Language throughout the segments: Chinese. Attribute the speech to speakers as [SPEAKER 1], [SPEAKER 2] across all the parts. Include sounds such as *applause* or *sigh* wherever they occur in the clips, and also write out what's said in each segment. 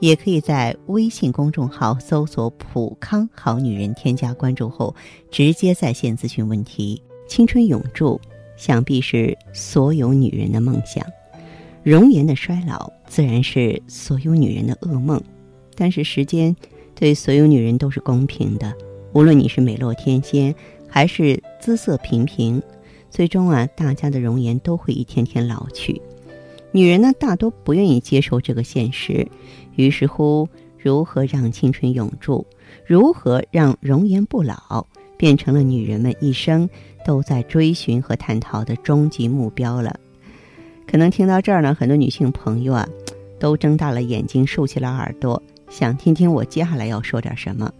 [SPEAKER 1] 也可以在微信公众号搜索“普康好女人”，添加关注后直接在线咨询问题。青春永驻，想必是所有女人的梦想。容颜的衰老自然是所有女人的噩梦，但是时间。对所有女人都是公平的，无论你是美若天仙，还是姿色平平，最终啊，大家的容颜都会一天天老去。女人呢，大多不愿意接受这个现实，于是乎，如何让青春永驻，如何让容颜不老，变成了女人们一生都在追寻和探讨的终极目标了。可能听到这儿呢，很多女性朋友啊，都睁大了眼睛，竖起了耳朵。想听听我接下来要说点什么？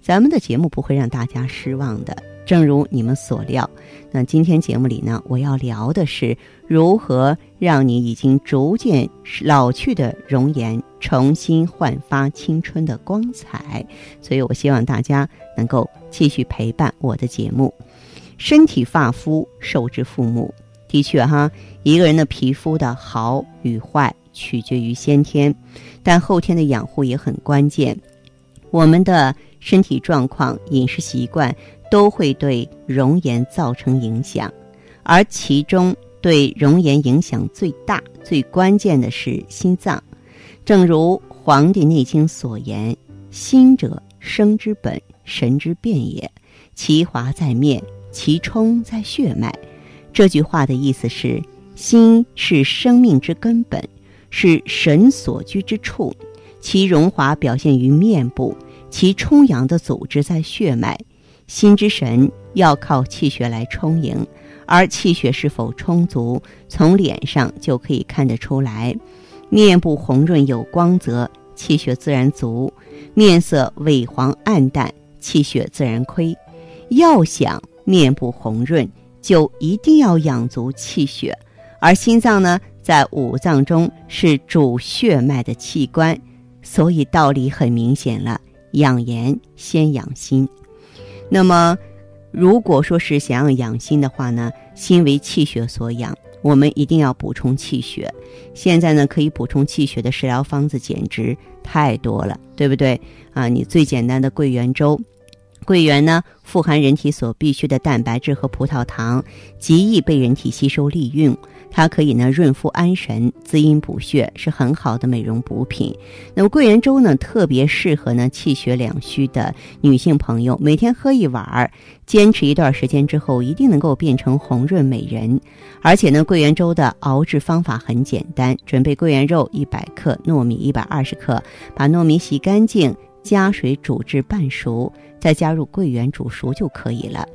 [SPEAKER 1] 咱们的节目不会让大家失望的，正如你们所料。那今天节目里呢，我要聊的是如何让你已经逐渐老去的容颜重新焕发青春的光彩。所以我希望大家能够继续陪伴我的节目。身体发肤受之父母，的确哈，一个人的皮肤的好与坏。取决于先天，但后天的养护也很关键。我们的身体状况、饮食习惯都会对容颜造成影响，而其中对容颜影响最大、最关键的是心脏。正如《黄帝内经》所言：“心者，生之本，神之变也。其华在面，其充在血脉。”这句话的意思是，心是生命之根本。是神所居之处，其荣华表现于面部，其充阳的组织在血脉。心之神要靠气血来充盈，而气血是否充足，从脸上就可以看得出来。面部红润有光泽，气血自然足；面色萎黄暗淡，气血自然亏。要想面部红润，就一定要养足气血，而心脏呢？在五脏中是主血脉的器官，所以道理很明显了：养颜先养心。那么，如果说是想要养心的话呢，心为气血所养，我们一定要补充气血。现在呢，可以补充气血的食疗方子简直太多了，对不对？啊，你最简单的桂圆粥，桂圆呢富含人体所必需的蛋白质和葡萄糖，极易被人体吸收利用。它可以呢润肤安神、滋阴补血，是很好的美容补品。那么桂圆粥呢，特别适合呢气血两虚的女性朋友，每天喝一碗儿，坚持一段时间之后，一定能够变成红润美人。而且呢，桂圆粥的熬制方法很简单，准备桂圆肉一百克，糯米一百二十克，把糯米洗干净，加水煮至半熟，再加入桂圆煮熟就可以了。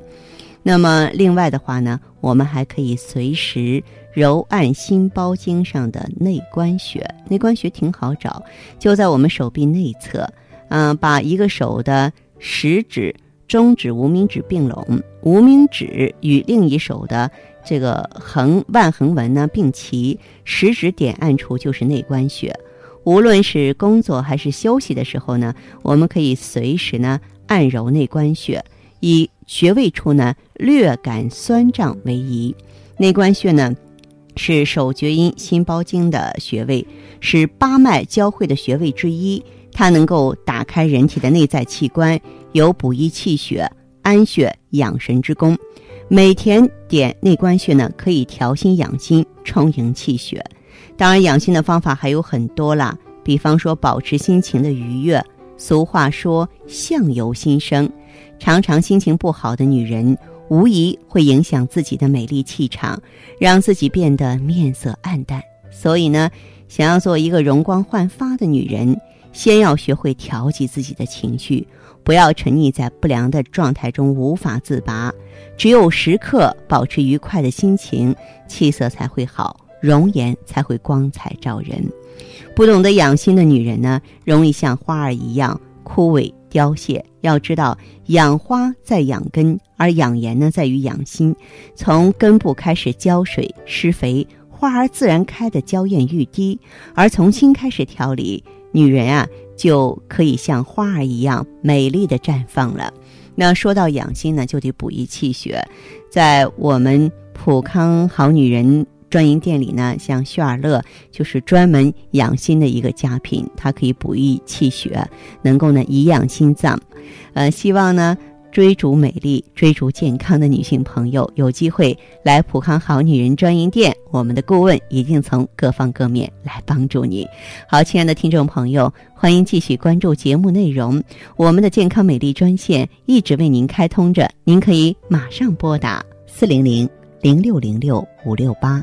[SPEAKER 1] 那么另外的话呢，我们还可以随时。揉按心包经上的内关穴，内关穴挺好找，就在我们手臂内侧。嗯，把一个手的食指、中指、无名指并拢，无名指与另一手的这个横腕横纹呢并齐，食指点按处就是内关穴。无论是工作还是休息的时候呢，我们可以随时呢按揉内关穴，以穴位处呢略感酸胀为宜。内关穴呢。是手厥阴心包经的穴位，是八脉交汇的穴位之一。它能够打开人体的内在器官，有补益气血、安血养神之功。每天点内关穴呢，可以调心养心、充盈气血。当然，养心的方法还有很多啦，比方说保持心情的愉悦。俗话说“相由心生”，常常心情不好的女人。无疑会影响自己的美丽气场，让自己变得面色暗淡。所以呢，想要做一个容光焕发的女人，先要学会调节自己的情绪，不要沉溺在不良的状态中无法自拔。只有时刻保持愉快的心情，气色才会好，容颜才会光彩照人。不懂得养心的女人呢，容易像花儿一样枯萎凋谢，要知道，养花在养根，而养颜呢在于养心。从根部开始浇水施肥，花儿自然开得娇艳欲滴；而从心开始调理，女人啊就可以像花儿一样美丽的绽放了。那说到养心呢，就得补益气血。在我们普康好女人。专营店里呢，像旭尔乐就是专门养心的一个佳品，它可以补益气血，能够呢颐养心脏。呃，希望呢追逐美丽、追逐健康的女性朋友有机会来普康好女人专营店，我们的顾问一定从各方各面来帮助你。好，亲爱的听众朋友，欢迎继续关注节目内容，我们的健康美丽专线一直为您开通着，您可以马上拨打四零零零六零六五六八。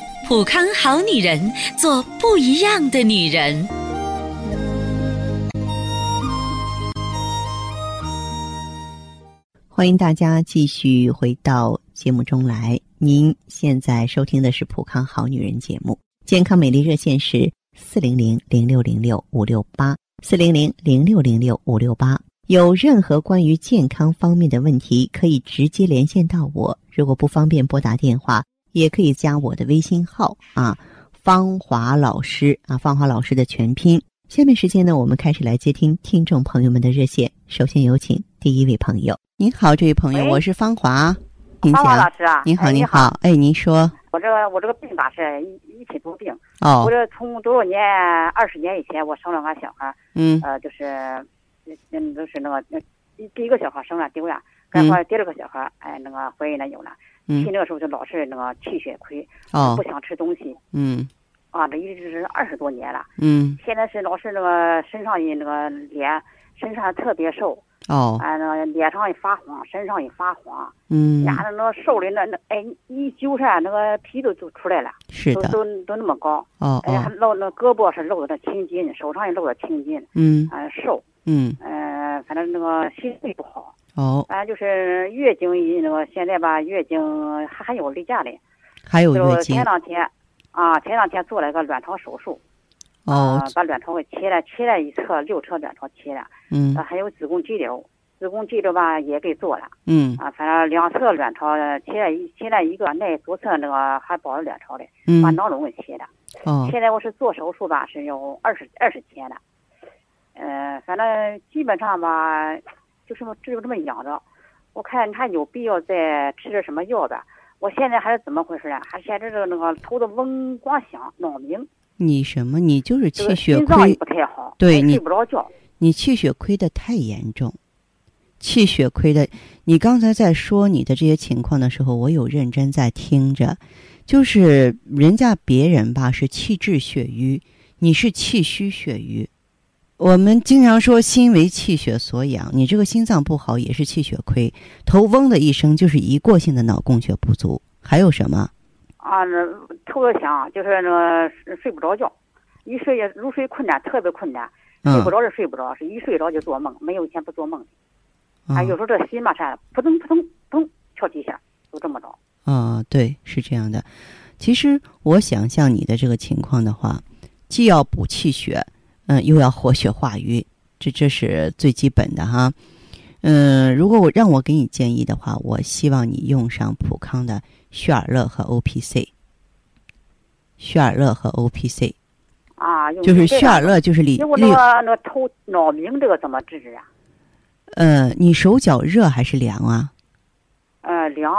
[SPEAKER 2] 普康好女人，做不一样的女人。
[SPEAKER 1] 欢迎大家继续回到节目中来。您现在收听的是普康好女人节目，健康美丽热线是四零零零六零六五六八四零零零六零六五六八。有任何关于健康方面的问题，可以直接连线到我。如果不方便拨打电话。也可以加我的微信号啊，芳华老师啊，芳华老师的全拼。下面时间呢，我们开始来接听听众朋友们的热线。首先有请第一位朋友。您好，这位朋友，我是芳华。
[SPEAKER 3] 芳华老师啊，
[SPEAKER 1] 您好，您好，哎，您说。
[SPEAKER 3] 我这个我这个病吧是一一体多病。
[SPEAKER 1] 哦。
[SPEAKER 3] 我这从多少年二十年以前我生了个小孩
[SPEAKER 1] 嗯。
[SPEAKER 3] 呃，就是，嗯，都是那个第第一个小孩生了丢了，然后第二个小孩哎那个怀孕了有了。气那个时候就老是那个气血亏，不想吃东西。
[SPEAKER 1] 嗯，
[SPEAKER 3] 啊，这一直是二十多年了。
[SPEAKER 1] 嗯，
[SPEAKER 3] 现在是老是那个身上也那个脸，身上特别瘦。
[SPEAKER 1] 哦，
[SPEAKER 3] 啊，那个脸上也发黄，身上也发黄。
[SPEAKER 1] 嗯，
[SPEAKER 3] 呀，那个瘦的那那哎，一揪上那个皮都都出来了。
[SPEAKER 1] 是的，
[SPEAKER 3] 都都都那么高。
[SPEAKER 1] 哦
[SPEAKER 3] 哎，还露那胳膊是露的那青筋，手上也露的青筋。
[SPEAKER 1] 嗯，
[SPEAKER 3] 啊，瘦。
[SPEAKER 1] 嗯，
[SPEAKER 3] 嗯，反正那个心肺不好。
[SPEAKER 1] 哦，
[SPEAKER 3] 反正就是月经一那个现在吧，月经还还有例假的，
[SPEAKER 1] 还有月经。
[SPEAKER 3] 前两天，啊，前两天做了一个卵巢手术，
[SPEAKER 1] 哦，
[SPEAKER 3] 把卵巢给切了，切了一侧六侧卵巢切了，
[SPEAKER 1] 嗯，
[SPEAKER 3] 还有子宫肌瘤，子宫肌瘤吧也给做了，
[SPEAKER 1] 嗯，
[SPEAKER 3] 啊，反正两侧卵巢切了一切了一个，那左侧那个还保着卵巢的，
[SPEAKER 1] 嗯，
[SPEAKER 3] 把囊肿给切了，
[SPEAKER 1] 哦，
[SPEAKER 3] 现在我是做手术吧，是有二十二十天了，嗯，反正基本上吧，就这么只有这么养着。我看他有必要再吃点什么药吧？我现在还是怎么回事啊？还现在这个那个头的嗡光响，脑鸣。
[SPEAKER 1] 你什么？你就是气血亏，
[SPEAKER 3] 心脏也不太好，
[SPEAKER 1] 对你
[SPEAKER 3] 睡不着觉。
[SPEAKER 1] 你气血亏的太严重，气血亏的。你刚才在说你的这些情况的时候，我有认真在听着。就是人家别人吧是气滞血瘀，你是气虚血瘀。我们经常说心为气血所养，你这个心脏不好也是气血亏，头嗡的一声就是一过性的脑供血不足。还有什么？
[SPEAKER 3] 啊，那头的响，就是那个睡不着觉，一睡也入睡困难，特别困难，睡不着是睡不着，是一睡着就做梦，没有以前不做梦的。啊，有时候这心嘛啥，扑通扑通扑通跳几下，就这么着。
[SPEAKER 1] 啊，对，是这样的。其实我想象你的这个情况的话，既要补气血。嗯，又要活血化瘀，这这是最基本的哈。嗯，如果我让我给你建议的话，我希望你用上普康的旭尔乐和 O P C。旭尔乐和 O P C，
[SPEAKER 3] 啊，用
[SPEAKER 4] 就是
[SPEAKER 3] 这个
[SPEAKER 4] 血尔乐，就是里
[SPEAKER 3] 那我那个那个头脑鸣这个怎么治治啊？
[SPEAKER 4] 呃，你手脚热还是凉啊？
[SPEAKER 3] 呃，凉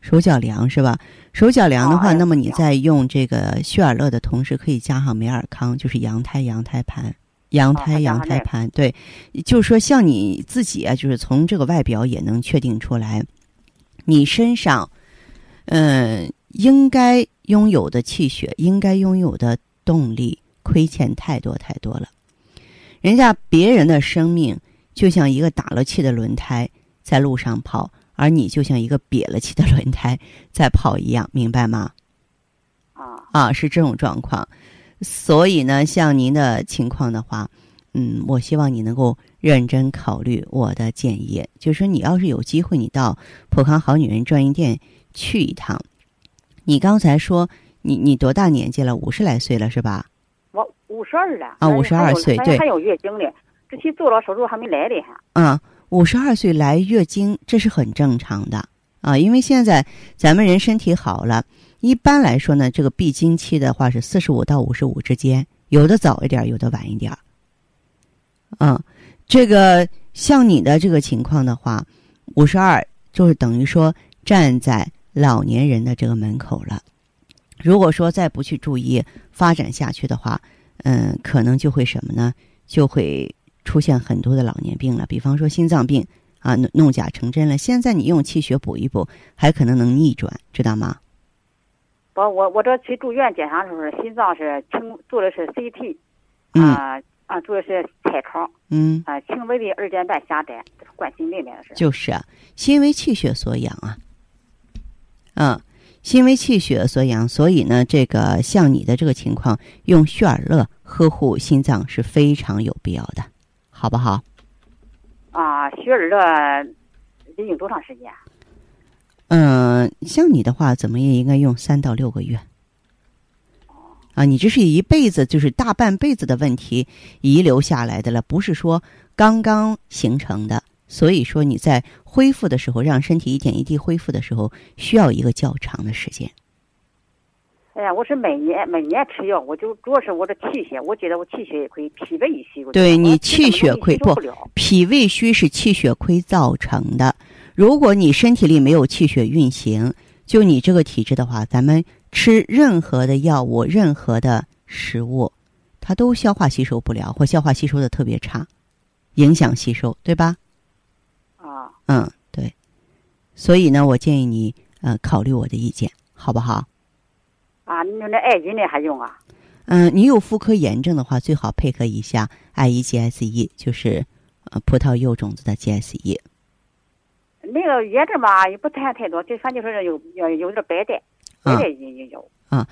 [SPEAKER 4] 手脚凉是吧？手脚凉的话，那么你在用这个旭尔乐的同时，可以加上美尔康，就是羊胎羊胎盘。羊
[SPEAKER 3] 哦
[SPEAKER 4] 胎羊胎盘，对，就是说像你自己啊，就是从这个外表也能确定出来，你身上，嗯、应该拥有的气血，应该拥有的动力，亏欠太多太多了。人家别人的生命就像一个打了气的轮胎在路上跑，而你就像一个瘪了气的轮胎在跑一样，明白吗？
[SPEAKER 3] 啊
[SPEAKER 4] 啊，是这种状况。所以呢，像您的情况的话，嗯，我希望你能够认真考虑我的建议，就是说你要是有机会，你到普康好女人专营店去一趟。你刚才说你你多大年纪了？五十来岁了是吧？
[SPEAKER 3] 我五十二了
[SPEAKER 4] 啊
[SPEAKER 3] 还有
[SPEAKER 4] 52岁对
[SPEAKER 3] 还有月经呢，之前做了手术还没来呢还。
[SPEAKER 4] 嗯，五十二岁来月经，这是很正常的啊，因为现在咱们人身体好了，一般来说呢，这个闭经期的话是四十五到五十五之间，有的早一点，有的晚一点。嗯，这个像你的这个情况的话，五十二就是等于说站在老年人的这个门口了。如果说再不去注意发展下去的话，嗯，可能就会什么呢？就会出现很多的老年病了，比方说心脏病啊，弄弄假成真了。现在你用气血补一补，还可能能逆转，知道吗？
[SPEAKER 3] 不，我我这去住院检查的时候，心脏是轻做的是 CT，
[SPEAKER 4] 嗯
[SPEAKER 3] 啊啊做的是彩超
[SPEAKER 4] 嗯，
[SPEAKER 3] 啊，轻微的二尖瓣狭窄，这是冠心病的是。
[SPEAKER 4] 就是啊，心为气血所养啊，嗯，心为气血所养，所以呢，这个像你的这个情况，用血尔乐呵护心脏是非常有必要的，好不好？
[SPEAKER 3] 啊，血尔乐得用多长时间？
[SPEAKER 4] 嗯，像你的话，怎么也应该用三到六个月。啊，你这是一辈子，就是大半辈子的问题遗留下来的了，不是说刚刚形成的。所以说你在恢复的时候，让身体一点一滴恢复的时候，需要一个较长的时间。
[SPEAKER 3] 哎呀，我是每年每年吃药，我就主要是我的气血，我觉得我气血也亏，脾胃也虚。我
[SPEAKER 4] 对你气血亏不。脾胃虚是气血亏造成的。如果你身体里没有气血运行，就你这个体质的话，咱们吃任何的药物、任何的食物，它都消化吸收不了，或消化吸收的特别差，影响吸收，对吧？
[SPEAKER 3] 啊，
[SPEAKER 4] 嗯，对。所以呢，我建议你呃考虑我的意见，好不好？
[SPEAKER 3] 啊，你那艾灸那还用啊？
[SPEAKER 4] 嗯，你有妇科炎症的话，最好配合一下 I E G S E，就是呃葡萄柚种子的 G S E。
[SPEAKER 3] 那个炎症吧，也不太太多，就反正就是有有有点白带，白
[SPEAKER 4] 啊
[SPEAKER 3] 带也也有。
[SPEAKER 4] 啊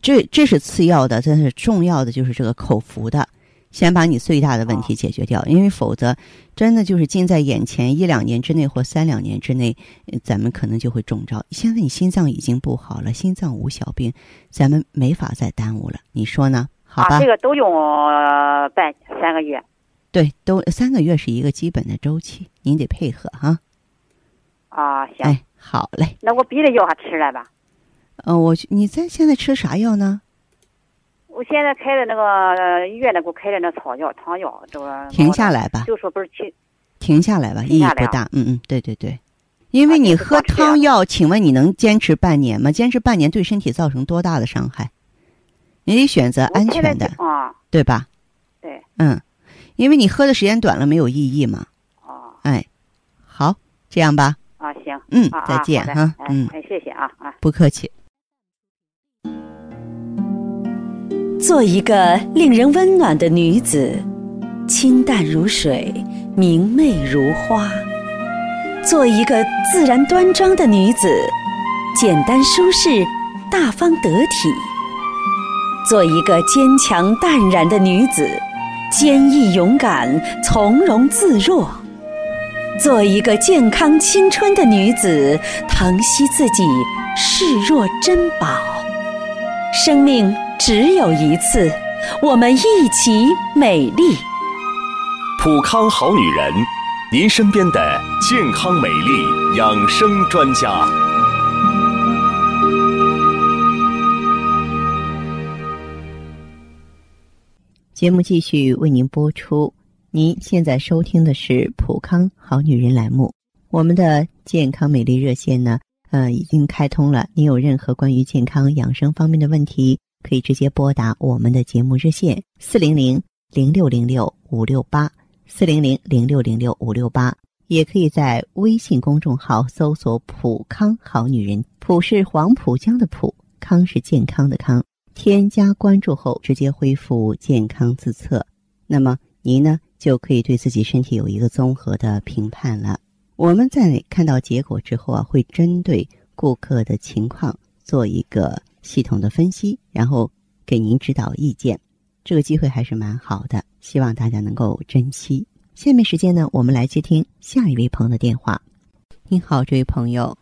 [SPEAKER 4] 这这是次要的，但是重要的就是这个口服的，先把你最大的问题解决掉，因为否则真的就是近在眼前，一两年之内或三两年之内，呃咱们可能就会中招。现在你心脏已经不好了，心脏无小病，咱们没法再耽误了，你说呢？好吧，
[SPEAKER 3] 啊，这个都用呃半三个月。
[SPEAKER 4] 对，都三个月是一个基本的周期，您得配合哈。
[SPEAKER 3] 啊，行，
[SPEAKER 4] 哎，好嘞，
[SPEAKER 3] 那我别的药还吃了吧？
[SPEAKER 4] 呃，我你在现在吃啥药呢？
[SPEAKER 3] 我现在开的那个呃医院的给我开的那草药、汤药，这个
[SPEAKER 4] 停下，来吧，
[SPEAKER 3] 就说不是去
[SPEAKER 4] 停下来吧，意义不大。嗯嗯，对对对，因为你喝汤药，请问你能坚持半年吗？坚持半年对身体造成多大的伤害？你得选择安全的，
[SPEAKER 3] 啊，
[SPEAKER 4] 对吧？
[SPEAKER 3] 对，
[SPEAKER 4] 嗯，因为你喝的时间短了没有意义嘛。
[SPEAKER 3] 啊
[SPEAKER 4] 哎，好，这样吧，
[SPEAKER 3] 啊，行，
[SPEAKER 4] 嗯
[SPEAKER 3] 啊，
[SPEAKER 4] 再见哈，
[SPEAKER 3] 哎
[SPEAKER 4] 嗯，
[SPEAKER 3] 哎，谢谢啊啊。
[SPEAKER 4] 不客气。
[SPEAKER 2] 做一个令人温暖的女子，清淡如水，明媚如花；做一个自然端庄的女子，简单舒适，大方得体；做一个坚强淡然的女子，坚毅勇敢，从容自若；做一个健康青春的女子，疼惜自己，视若珍宝。生命只有一次，我们一起美丽。
[SPEAKER 5] 普康好女人，您身边的健康美丽养生专家。
[SPEAKER 1] 节目继续为您播出。您现在收听的是《普康好女人》栏目，我们的健康美丽热线呢，呃，已经开通了。您有任何关于健康养生方面的问题，可以直接拨打我们的节目热线四零零零六零六五六八四零零零六零六五六八，也可以在微信公众号搜索“普康好女人”，普是黄浦江的浦，康是健康的康。添加关注后，直接恢复健康自测，那么您呢就可以对自己身体有一个综合的评判了。我们在看到结果之后啊，会针对顾客的情况做一个系统的分析，然后给您指导意见。这个机会还是蛮好的，希望大家能够珍惜。下面时间呢，我们来接听下一位朋友的电话。您好，这位朋友。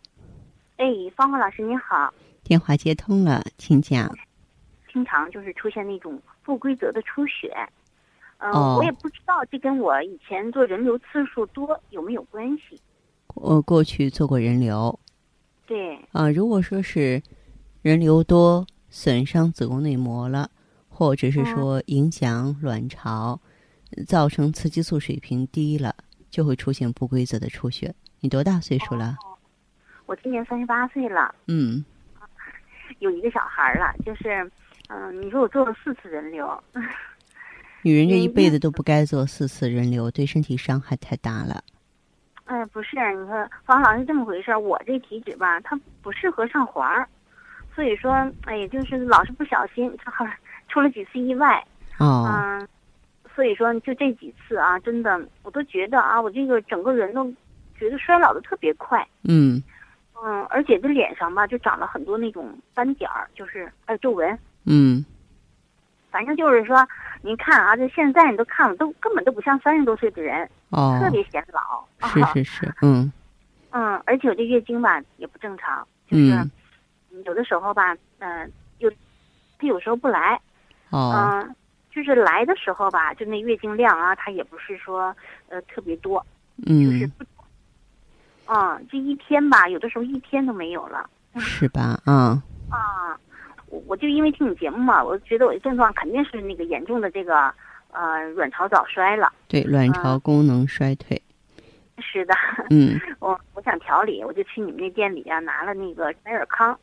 [SPEAKER 6] 哎，芳芳老师您好。
[SPEAKER 1] 电话接通了，请讲。
[SPEAKER 6] 经常就是出现那种不规则的出血，嗯，我也不知道这跟我以前做人流次数多有没有关系。
[SPEAKER 1] 我过去做过人流，
[SPEAKER 6] 对
[SPEAKER 1] 啊，如果说是人流多损伤子宫内膜了，或者是说影响卵巢，造成雌激素水平低了，就会出现不规则的出血。你多大岁数了？
[SPEAKER 6] 我今年三十八岁了。
[SPEAKER 1] 嗯，
[SPEAKER 6] 有一个小孩了，就是。嗯，你说我做了四次人流，
[SPEAKER 1] 女人这一辈子都不该做四次人流，对身体伤害太大了。
[SPEAKER 6] 哎，不是，你说方老师这么回事儿我这体质吧，它不适合上环儿，所以说，哎，就是老是不小心，正好出了几次意外。
[SPEAKER 1] 哦。
[SPEAKER 6] 嗯，所以说就这几次啊，真的，我都觉得啊，我这个整个人都觉得衰老的特别快。
[SPEAKER 1] 嗯。
[SPEAKER 6] 嗯，而且这脸上吧，就长了很多那种斑点儿，就是还有皱纹。
[SPEAKER 1] 嗯，
[SPEAKER 6] 反正就是说，您看啊，这现在你都看了，都根本都不像三十多岁的人，
[SPEAKER 1] 哦，
[SPEAKER 6] 特别显老。
[SPEAKER 1] 是是是，嗯，
[SPEAKER 6] 嗯，而且我这月经吧也不正常，就是有的时候吧，嗯，有，他有时候不来，
[SPEAKER 1] 哦，
[SPEAKER 6] 嗯，就是来的时候吧，就那月经量啊，他也不是说呃特别多，
[SPEAKER 1] 嗯，
[SPEAKER 6] 就是不，嗯，这一天吧，有的时候一天都没有了，
[SPEAKER 1] 是吧？嗯，
[SPEAKER 6] 啊。我我就因为听你节目嘛，我觉得我的症状肯定是那个严重的这个呃卵巢早衰了。
[SPEAKER 1] 对，卵巢功能衰退。
[SPEAKER 6] 是的。
[SPEAKER 1] 嗯。*laughs*
[SPEAKER 6] 我我想调理，我就去你们那店里啊拿了那个美尔康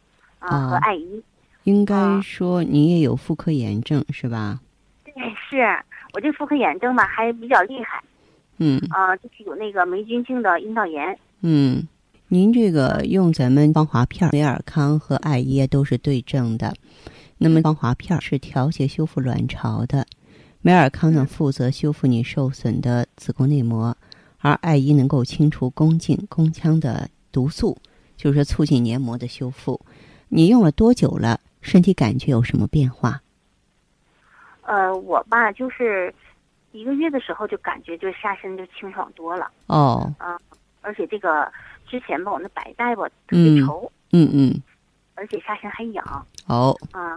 [SPEAKER 6] 啊和艾依。
[SPEAKER 1] 应该说你也有妇科炎症是吧？
[SPEAKER 6] 对，是我这妇科炎症吧还比较厉害。
[SPEAKER 1] 嗯。
[SPEAKER 6] 啊，就是有那个霉菌性的阴道炎。
[SPEAKER 1] 嗯。您这个用咱们芳华片、美尔康和艾叶都是对症的。那么芳华片是调节修复卵巢的，美尔康呢负责修复你受损的子宫内膜，而艾依能够清除宫颈、宫腔的毒素，就是促进黏膜的修复。你用了多久了？身体感觉有什么变化？
[SPEAKER 6] 呃，我吧，就是一个月的时候就感觉就下身就清爽多了。
[SPEAKER 1] 哦。
[SPEAKER 6] 啊，而且这个。之前吧，我那白带吧特别稠，
[SPEAKER 1] 嗯嗯，
[SPEAKER 6] 而且下身还痒。
[SPEAKER 1] 哦，
[SPEAKER 6] 啊，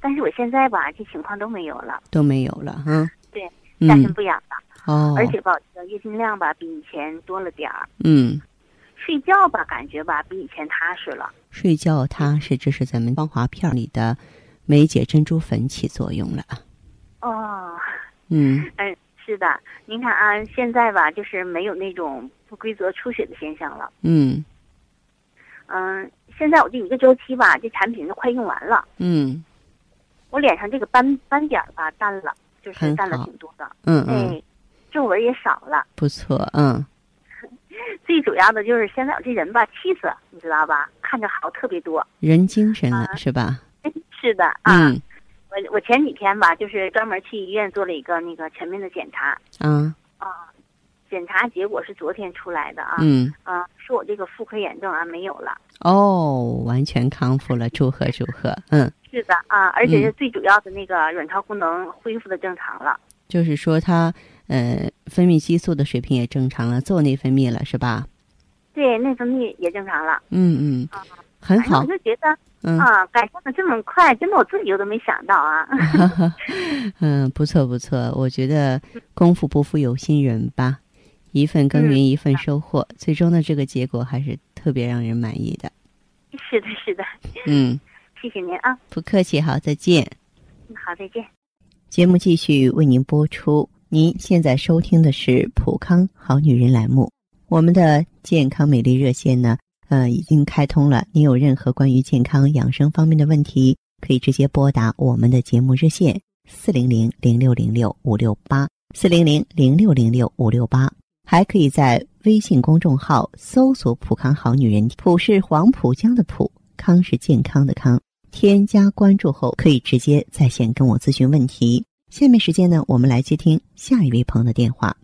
[SPEAKER 6] 但是我现在吧，这情况都没有了，
[SPEAKER 1] 都没有了，嗯，
[SPEAKER 6] 对，下身不痒了。
[SPEAKER 1] 哦，
[SPEAKER 6] 而且吧，月经量吧比以前多了点儿。
[SPEAKER 1] 嗯，
[SPEAKER 6] 睡觉吧，感觉吧比以前踏实了。
[SPEAKER 1] 睡觉踏实，这是咱们芳华片里的梅姐珍珠粉起作用了。
[SPEAKER 6] 哦，
[SPEAKER 1] 嗯，
[SPEAKER 6] 嗯，是的，您看啊，现在吧，就是没有那种。不规则出血的现象了。
[SPEAKER 1] 嗯，
[SPEAKER 6] 嗯，现在我这一个周期吧，这产品都快用完了。
[SPEAKER 1] 嗯，
[SPEAKER 6] 我脸上这个斑斑点吧淡了，就是淡了挺多的。
[SPEAKER 1] 嗯嗯，哎，
[SPEAKER 6] 皱纹也少了。
[SPEAKER 1] 不错，嗯。*laughs*
[SPEAKER 6] 最主要的就是现在我这人吧，气色你知道吧，看着好特别多。
[SPEAKER 1] 人精神了是吧？
[SPEAKER 6] 是的啊。我我前几天吧，就是专门去医院做了一个那个全面的检查。
[SPEAKER 1] 嗯。
[SPEAKER 6] 啊。检查结果是昨天出来的啊，
[SPEAKER 1] 嗯，
[SPEAKER 6] 啊，说我这个妇科炎症啊没有了，
[SPEAKER 1] 哦，完全康复了，祝贺祝贺，嗯，
[SPEAKER 6] 是的啊，而且是最主要的那个卵巢功能恢复的正常了，
[SPEAKER 1] 就是说它呃分泌激素的水平也正常了，做内分泌了是吧？
[SPEAKER 6] 对，内分泌也正常了，
[SPEAKER 1] 嗯嗯，很好，
[SPEAKER 6] 我就觉得啊，改善的这么快，真的我自己我都没想到啊，*laughs* *laughs*
[SPEAKER 1] 嗯，不错不错，我觉得功夫不负有心人吧。一份耕耘一份收获，最终的这个结果还是特别让人满意的。
[SPEAKER 6] 是的，是的。*laughs*
[SPEAKER 1] 嗯，
[SPEAKER 6] 谢谢您啊。
[SPEAKER 1] 不客气，好，再见。
[SPEAKER 6] 好，再见。
[SPEAKER 1] 节目继续为您播出。您现在收听的是《普康好女人》栏目，我们的健康美丽热线呢，呃，已经开通了。您有任何关于健康养生方面的问题，可以直接拨打我们的节目热线四零零零六零六五六八四零零零六零六五六八，还可以在微信公众号搜索“普康好女人”，普是黄浦江的浦，康是健康的康。添加关注后，可以直接在线跟我咨询问题。下面时间呢，我们来接听下一位朋友的电话。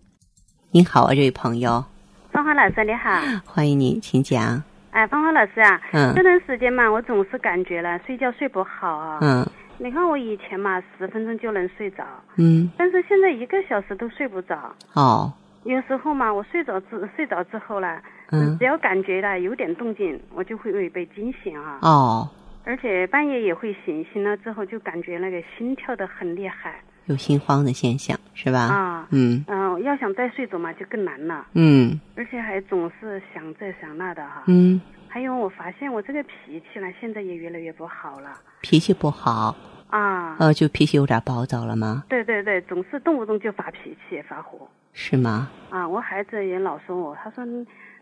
[SPEAKER 1] 您好啊，这位朋友，
[SPEAKER 7] 芳华老师你好，
[SPEAKER 1] 欢迎你，请讲。
[SPEAKER 7] 哎，芳华老师啊，
[SPEAKER 1] 嗯。
[SPEAKER 7] 这段时间嘛，我总是感觉了睡觉睡不好啊。
[SPEAKER 1] 嗯。
[SPEAKER 7] 你看我以前嘛，十分钟就能睡着，
[SPEAKER 1] 嗯，
[SPEAKER 7] 但是现在一个小时都睡不着。
[SPEAKER 1] 哦，
[SPEAKER 7] 有时候嘛，我睡着之睡着之后呢，
[SPEAKER 1] 嗯。
[SPEAKER 7] 只要感觉了有点动静，我就会被惊醒啊。
[SPEAKER 1] 哦，
[SPEAKER 7] 而且半夜也会醒，醒了之后就感觉那个心跳的很厉害
[SPEAKER 1] 有心慌的现象是吧？
[SPEAKER 7] 啊。
[SPEAKER 1] 嗯
[SPEAKER 7] 嗯、要想再睡着嘛，就更难了，
[SPEAKER 1] 嗯
[SPEAKER 7] 而且还总是想这想那的哈。
[SPEAKER 1] 嗯，
[SPEAKER 7] 还有，我发现我这个脾气呢，现在也越来越不好了
[SPEAKER 1] 脾气不好，
[SPEAKER 7] 啊。
[SPEAKER 1] 呃，就脾气有点暴躁了吗？
[SPEAKER 7] 对对对，总是动不动就发脾气、发火
[SPEAKER 1] 是吗？
[SPEAKER 7] 啊。我孩子也老说我，他说，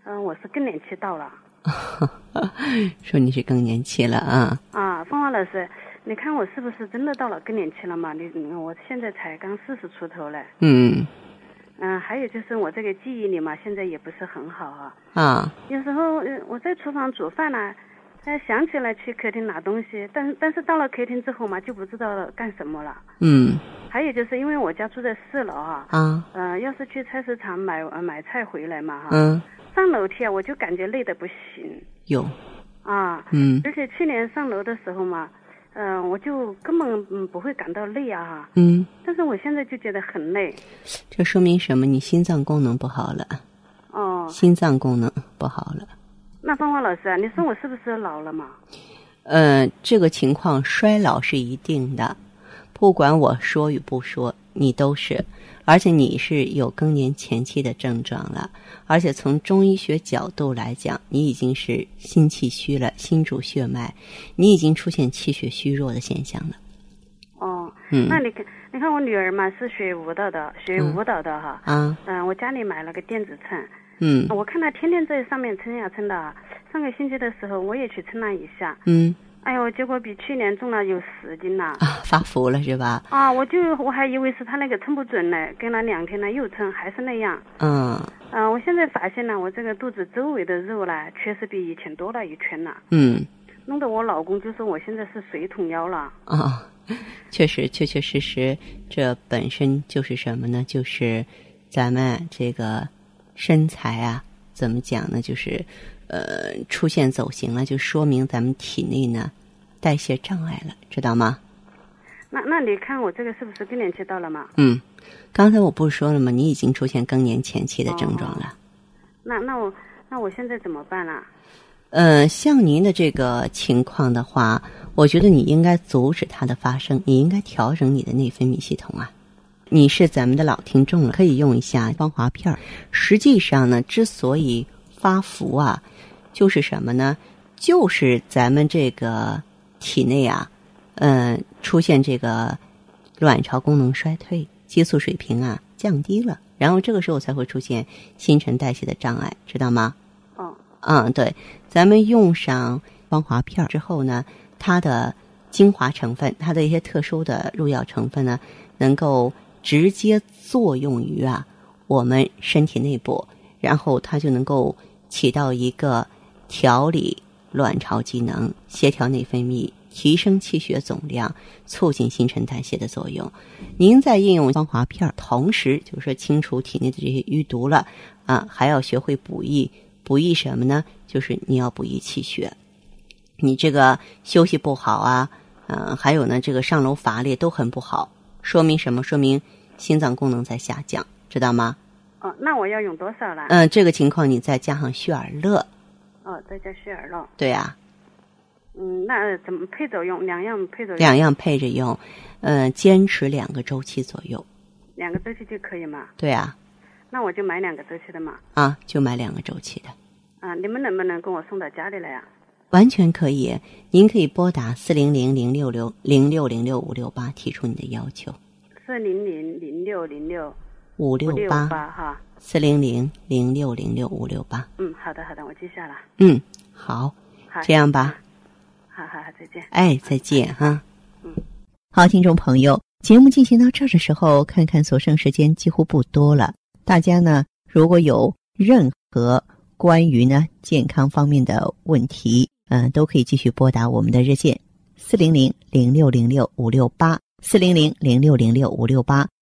[SPEAKER 7] 嗯、我是更年期到了 *laughs*
[SPEAKER 1] 说你是更年期了啊？
[SPEAKER 7] 啊。凤凰老师，你看我是不是真的到了更年期了嘛？你我现在才刚四十出头嘞。
[SPEAKER 1] 嗯
[SPEAKER 7] 嗯、还有就是我这个记忆力嘛，现在也不是很好啊。
[SPEAKER 1] 啊
[SPEAKER 7] 有时候呃我在厨房煮饭呢，呃想起来去客厅拿东西，但但是到了客厅之后嘛，就不知道干什么了。
[SPEAKER 1] 嗯
[SPEAKER 7] 还有就是因为我家住在四楼啊，
[SPEAKER 1] 啊
[SPEAKER 7] 呃，要是去菜市场买呃买菜回来嘛哈，
[SPEAKER 1] 嗯，
[SPEAKER 7] 上楼梯啊我就感觉累得不行
[SPEAKER 1] 有
[SPEAKER 7] 啊，
[SPEAKER 1] 嗯
[SPEAKER 7] 而且去年上楼的时候嘛，嗯、我就根本嗯不会感到累啊，
[SPEAKER 1] 嗯，
[SPEAKER 7] 但是我现在就觉得很累
[SPEAKER 1] 这说明什么？你心脏功能不好了，
[SPEAKER 7] 哦。
[SPEAKER 1] 心脏功能不好了。
[SPEAKER 7] 那芳华老师啊，你说我是不是老了嘛？
[SPEAKER 1] 呃，这个情况衰老是一定的，不管我说与不说，你都是，而且你是有更年前期的症状了，而且从中医学角度来讲，你已经是心气虚了，心主血脉，你已经出现气血虚弱的现象了。
[SPEAKER 7] 哦，
[SPEAKER 1] 嗯。
[SPEAKER 7] 那你看，你看我女儿嘛是学舞蹈的，学舞蹈的哈，
[SPEAKER 1] 啊，
[SPEAKER 7] 嗯、我家里买了个电子秤，
[SPEAKER 1] 嗯。
[SPEAKER 7] 我看她天天在上面称呀称的啊，上个星期的时候我也去称了一下，
[SPEAKER 1] 嗯
[SPEAKER 7] 哎呦，结果比去年重了有十斤了！
[SPEAKER 1] 啊，发福了是吧？
[SPEAKER 7] 啊，我就我还以为是他那个称不准呢，跟了两天呢又称还是那样。
[SPEAKER 1] 嗯
[SPEAKER 7] 嗯、我现在发现呢，我这个肚子周围的肉呢，确实比以前多了一圈了，
[SPEAKER 1] 嗯
[SPEAKER 7] 弄得我老公就说我现在是水桶腰了。
[SPEAKER 1] 啊，确实确确实实，这本身就是什么呢？就是咱们这个身材啊，怎么讲呢？就是呃出现走形了，就说明咱们体内呢代谢障碍了，知道吗？
[SPEAKER 7] 那那你看我这个是不是更年期到了嘛？
[SPEAKER 1] 嗯，刚才我不是说了吗？你已经出现更年前期的症状了。
[SPEAKER 7] 那那我那我现在怎么办啊？
[SPEAKER 1] 呃，像您的这个情况的话，我觉得你应该阻止它的发生，你应该调整你的内分泌系统啊。你是咱们的老听众了，可以用一下芳华片儿。实际上呢，之所以发福啊，就是什么呢？就是咱们这个体内啊，嗯、出现这个卵巢功能衰退，激素水平啊降低了，然后这个时候才会出现新陈代谢的障碍，知道吗？
[SPEAKER 7] 哦
[SPEAKER 1] 嗯，对，咱们用上光华片儿之后呢，它的精华成分，它的一些特殊的入药成分呢，能够直接作用于啊我们身体内部，然后它就能够起到一个调理卵巢机能、协调内分泌、提升气血总量、促进新陈代谢的作用。您在应用芳华片儿，同时就是说清除体内的这些淤毒了啊，还要学会补益。补益什么呢？就是你要补益气血。你这个休息不好啊，嗯、还有呢，这个上楼乏力都很不好，说明什么？说明心脏功能在下降，知道吗？
[SPEAKER 7] 哦，那我要用多少了？
[SPEAKER 1] 嗯、这个情况你再加上血尔乐，
[SPEAKER 7] 哦，再加血尔乐。
[SPEAKER 1] 对啊，
[SPEAKER 7] 嗯，那怎么配着用？两样配着用？
[SPEAKER 1] 两样配着用，嗯、坚持两个周期左右，
[SPEAKER 7] 两个周期就可以嘛？
[SPEAKER 1] 对啊，
[SPEAKER 7] 那我就买两个周期的嘛。
[SPEAKER 1] 啊，就买两个周期的。
[SPEAKER 7] 啊，你们能不能给我送到家里来啊？
[SPEAKER 1] 完全可以，您可以拨打四零零零六六零六零六五六八提出你的要求。
[SPEAKER 7] 四四零零零六零六
[SPEAKER 1] 五六
[SPEAKER 7] 六
[SPEAKER 1] 八
[SPEAKER 7] 哈。
[SPEAKER 1] 四零零零六零六五六八。
[SPEAKER 7] 嗯，好的好的，我记下了。
[SPEAKER 1] 嗯，好，
[SPEAKER 7] 好，
[SPEAKER 1] 这样吧。
[SPEAKER 7] 好好好，再见。
[SPEAKER 1] 哎，再见哈。
[SPEAKER 7] 嗯，
[SPEAKER 1] 好，听众朋友，节目进行到这儿的时候，看看所剩时间几乎不多了。大家呢，如果有任何关于呢健康方面的问题，嗯、都可以继续拨打我们的热线四零零零六零六五六八四零零零六零六五六八，